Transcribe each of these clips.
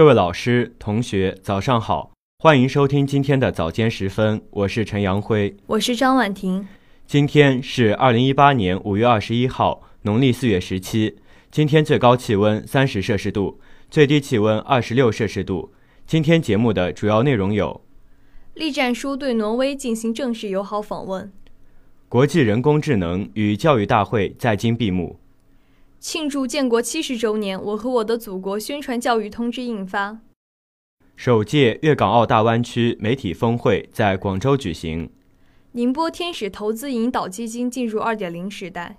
各位老师、同学，早上好，欢迎收听今天的早间时分，我是陈阳辉，我是张婉婷。今天是二零一八年五月二十一号，农历四月十七。今天最高气温三十摄氏度，最低气温二十六摄氏度。今天节目的主要内容有：栗战书对挪威进行正式友好访问；国际人工智能与教育大会在京闭幕。庆祝建国七十周年，我和我的祖国宣传教育通知印发。首届粤港澳大湾区媒体峰会在广州举行。宁波天使投资引导基金进入二点零时代。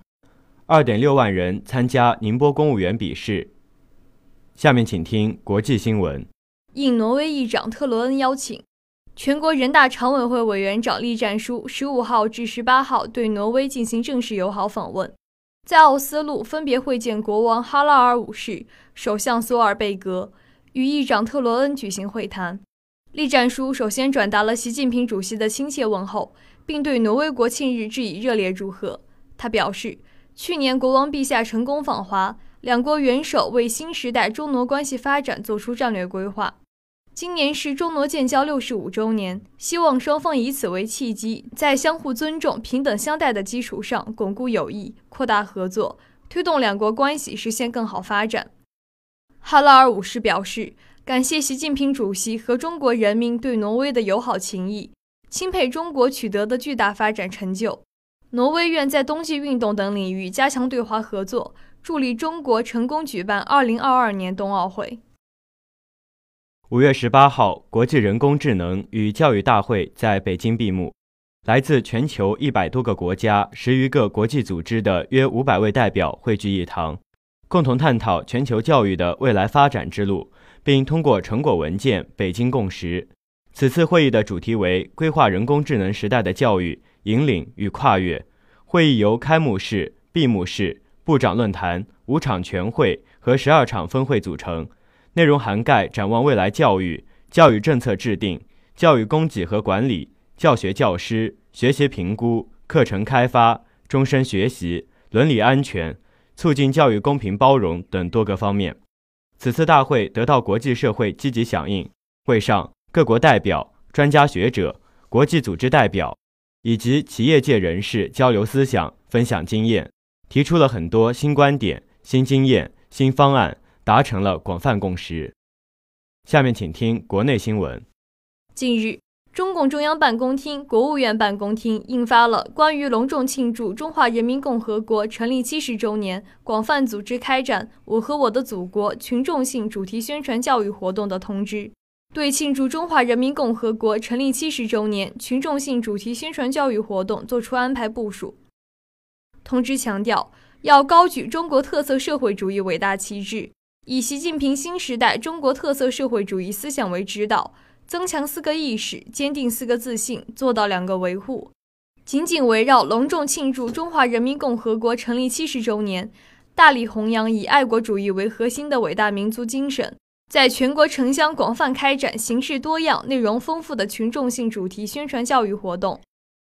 二点六万人参加宁波公务员笔试。下面请听国际新闻。应挪威议长特罗恩邀请，全国人大常委会委员长栗战书十五号至十八号对挪威进行正式友好访问。在奥斯陆分别会见国王哈拉尔五世、首相索尔贝格，与议长特罗恩举行会谈。栗战书首先转达了习近平主席的亲切问候，并对挪威国庆日致以热烈祝贺。他表示，去年国王陛下成功访华，两国元首为新时代中挪关系发展作出战略规划。今年是中挪建交六十五周年，希望双方以此为契机，在相互尊重、平等相待的基础上巩固友谊、扩大合作，推动两国关系实现更好发展。哈拉尔五世表示，感谢习近平主席和中国人民对挪威的友好情谊，钦佩中国取得的巨大发展成就。挪威愿在冬季运动等领域加强对华合作，助力中国成功举办二零二二年冬奥会。五月十八号，国际人工智能与教育大会在北京闭幕。来自全球一百多个国家、十余个国际组织的约五百位代表汇聚一堂，共同探讨全球教育的未来发展之路，并通过成果文件《北京共识》。此次会议的主题为“规划人工智能时代的教育引领与跨越”。会议由开幕式、闭幕式、部长论坛、五场全会和十二场分会组成。内容涵盖展望未来教育、教育政策制定、教育供给和管理、教学教师、学习评估、课程开发、终身学习、伦理安全、促进教育公平包容等多个方面。此次大会得到国际社会积极响应。会上，各国代表、专家学者、国际组织代表以及企业界人士交流思想、分享经验，提出了很多新观点、新经验、新方案。达成了广泛共识。下面请听国内新闻。近日，中共中央办公厅、国务院办公厅印发了关于隆重庆祝中华人民共和国成立七十周年，广泛组织开展“我和我的祖国”群众性主题宣传教育活动的通知，对庆祝中华人民共和国成立七十周年群众性主题宣传教育活动作出安排部署。通知强调，要高举中国特色社会主义伟大旗帜。以习近平新时代中国特色社会主义思想为指导，增强四个意识，坚定四个自信，做到两个维护。紧紧围绕隆重庆祝中华人民共和国成立七十周年，大力弘扬以爱国主义为核心的伟大民族精神，在全国城乡广泛开展形式多样、内容丰富的群众性主题宣传教育活动，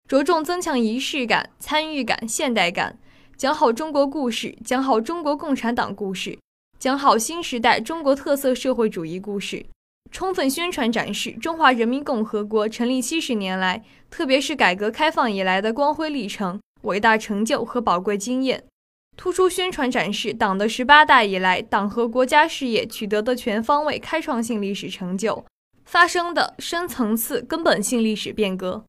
着重增强仪式感、参与感、现代感，讲好中国故事，讲好中国共产党故事。讲好新时代中国特色社会主义故事，充分宣传展示中华人民共和国成立七十年来，特别是改革开放以来的光辉历程、伟大成就和宝贵经验，突出宣传展示党的十八大以来党和国家事业取得的全方位开创性历史成就，发生的深层次根本性历史变革。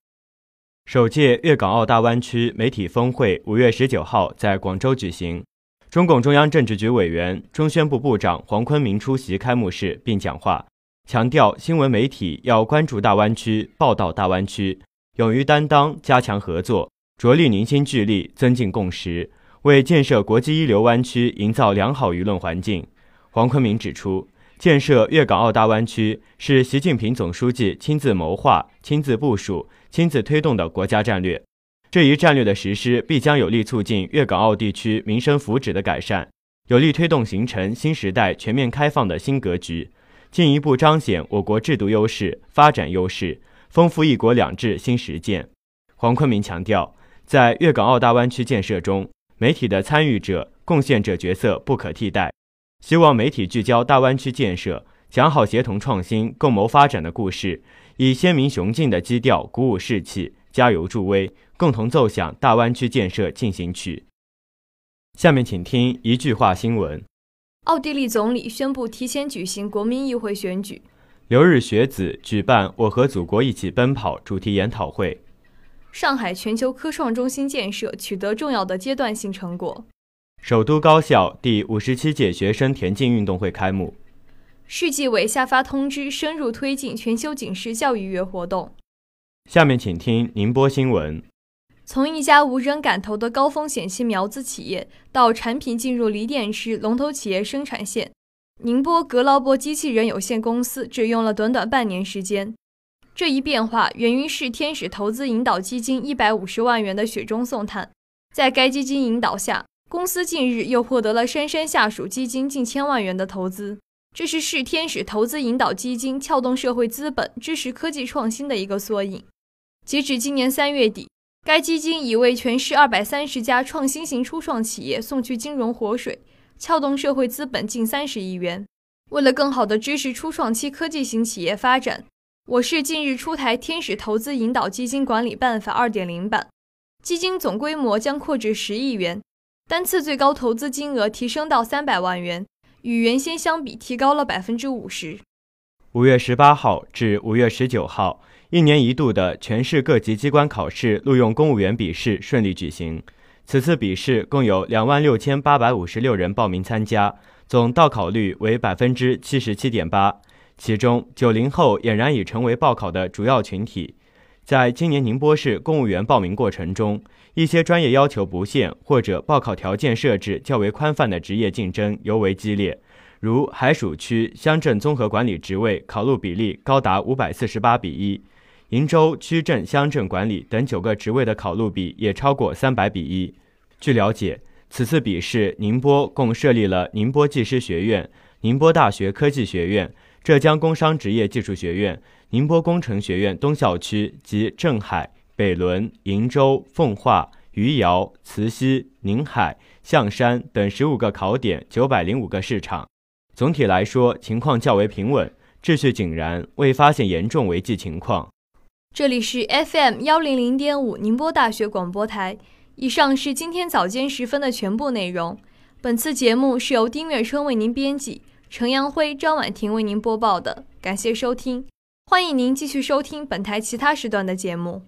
首届粤港澳大湾区媒体峰会五月十九号在广州举行。中共中央政治局委员、中宣部部长黄坤明出席开幕式并讲话，强调新闻媒体要关注大湾区、报道大湾区，勇于担当、加强合作，着力凝心聚力、增进共识，为建设国际一流湾区营造良好舆论环境。黄坤明指出，建设粤港澳大湾区是习近平总书记亲自谋划、亲自部署、亲自推动的国家战略。这一战略的实施，必将有力促进粤港澳地区民生福祉的改善，有力推动形成新时代全面开放的新格局，进一步彰显我国制度优势、发展优势，丰富“一国两制”新实践。黄坤明强调，在粤港澳大湾区建设中，媒体的参与者、贡献者角色不可替代，希望媒体聚焦大湾区建设，讲好协同创新、共谋发展的故事，以鲜明雄劲的基调鼓舞士气，加油助威，共同奏响大湾区建设进行曲。下面请听一句话新闻：奥地利总理宣布提前举行国民议会选举。留日学子举办“我和祖国一起奔跑”主题研讨会。上海全球科创中心建设取得重要的阶段性成果。首都高校第五十七届学生田径运动会开幕。市纪委下发通知，深入推进全球警示教育月活动。下面请听宁波新闻。从一家无人敢投的高风险新苗子企业，到产品进入锂电池龙头企业生产线，宁波格劳波机器人有限公司只用了短短半年时间。这一变化源于市天使投资引导基金一百五十万元的雪中送炭。在该基金引导下，公司近日又获得了杉杉下属基金近千万元的投资。这是市天使投资引导基金撬动社会资本、支持科技创新的一个缩影。截止今年三月底。该基金已为全市二百三十家创新型初创企业送去金融活水，撬动社会资本近三十亿元。为了更好地支持初创期科技型企业发展，我市近日出台《天使投资引导基金管理办法二点零版》，基金总规模将扩至十亿元，单次最高投资金额提升到三百万元，与原先相比提高了百分之五十。五月十八号至五月十九号。一年一度的全市各级机关考试录用公务员笔试顺利举行。此次笔试共有两万六千八百五十六人报名参加，总到考率为百分之七十七点八。其中，九零后俨然已成为报考的主要群体。在今年宁波市公务员报名过程中，一些专业要求不限或者报考条件设置较为宽泛的职业竞争尤为激烈。如海曙区乡镇综合管理职位考录比例高达五百四十八比一。鄞州区镇乡镇管理等九个职位的考录比也超过三百比一。据了解，此次笔试，宁波共设立了宁波技师学院、宁波大学科技学院、浙江工商职业技术学院、宁波工程学院东校区及镇海、北仑、鄞州、奉化、余姚、慈溪、宁海、象山等十五个考点，九百零五个市场。总体来说，情况较为平稳，秩序井然，未发现严重违纪情况。这里是 FM 幺零零点五宁波大学广播台。以上是今天早间时分的全部内容。本次节目是由丁月春为您编辑，程阳辉、张婉婷为您播报的。感谢收听，欢迎您继续收听本台其他时段的节目。